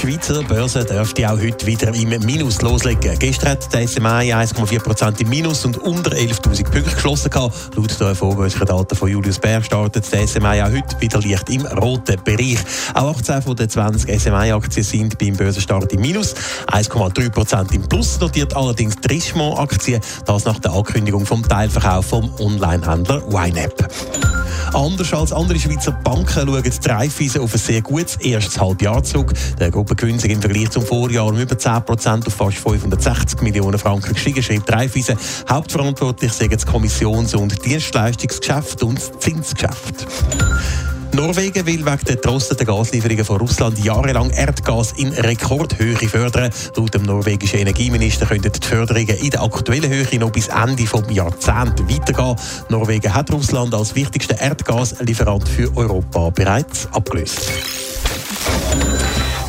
Die Schweizer Börse dürfte auch heute wieder im Minus loslegen. Gestern hat der SMI 1,4% im Minus und unter 11.000 Punkte geschlossen. Gehabt. Laut den vorbörslichen Daten von Julius Bär startet der SMI auch heute wieder leicht im roten Bereich. Auch 18 von den 20 SMI-Aktien sind beim Börsenstart im Minus. 1,3% im Plus notiert allerdings die Richemont-Aktien. Das nach der Ankündigung vom Teilverkauf vom Online-Händler YNAB. Anders als andere Schweizer Banken schauen die Raiffeisen auf ein sehr gutes erstes Halbjahr zurück. Der Gruppengewinn im Vergleich zum Vorjahr um über 10% auf fast 560 Millionen Franken gestiegen, schreibt Raiffeisen. Hauptverantwortlich sind das Kommissions- und Dienstleistungsgeschäft und das Zinsgeschäft. Norwegen will wegen der drossenden Gaslieferungen von Russland jahrelang Erdgas in Rekordhöhe fördern. Laut dem norwegischen Energieminister könnten die Förderungen in der aktuellen Höhe noch bis Ende des Jahrzehnts weitergehen. Norwegen hat Russland als wichtigsten Erdgaslieferant für Europa bereits abgelöst.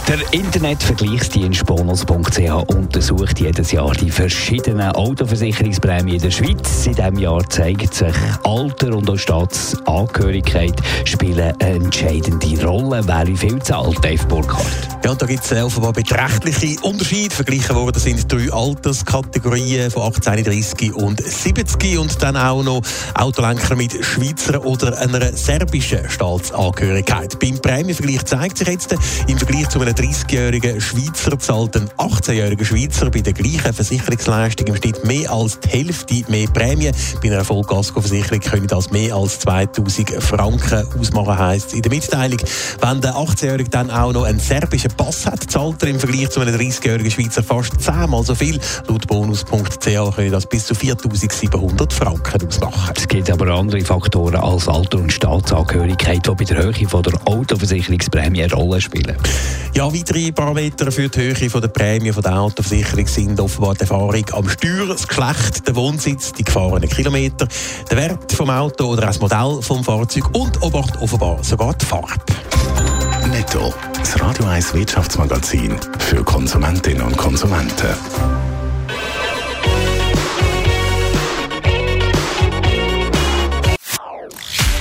Der Internetvergleichsdienst Bonus.ch untersucht jedes Jahr die verschiedenen Autoversicherungsprämien der Schweiz. In diesem Jahr zeigt sich, Alter und auch Staatsangehörigkeit spielen eine entscheidende Rolle. Wer wie viel zahlt, Dave Burkhardt? Ja, da gibt es offenbar beträchtliche Unterschiede. Verglichen worden sind drei Alterskategorien von 18, 30 und 70 und dann auch noch Autolenker mit Schweizer oder einer serbischen Staatsangehörigkeit. Beim Prämienvergleich zeigt sich jetzt, im Vergleich zu einem 30-jährigen Schweizer zahlt ein 18-jähriger Schweizer bei der gleichen Versicherungsleistung im Schnitt mehr als die Hälfte mehr Prämie. Bei einer Vollkaskoversicherung können das mehr als 2000 Franken ausmachen, heisst in der Mitteilung. Wenn der 18-Jährige dann auch noch einen serbischen Pass hat, zahlt er im Vergleich zu einem 30-jährigen Schweizer fast zehnmal so viel. Laut bonus.ch können das bis zu 4700 Franken ausmachen. Es gibt aber andere Faktoren als Alter und Staatsangehörigkeit, die bei der Höhe von der Autoversicherungsprämie eine Rolle spielen. Ja, weitere Parameter für die Höhe der Prämie der Autoversicherung sind offenbar die Erfahrung am Steuer, das Geschlecht, der Wohnsitz, die gefahrenen Kilometer, der Wert vom Auto oder das Modell vom Fahrzeug und offenbar sogar die Farbe. Netto. Das Radio 1 Wirtschaftsmagazin für Konsumentinnen und Konsumenten.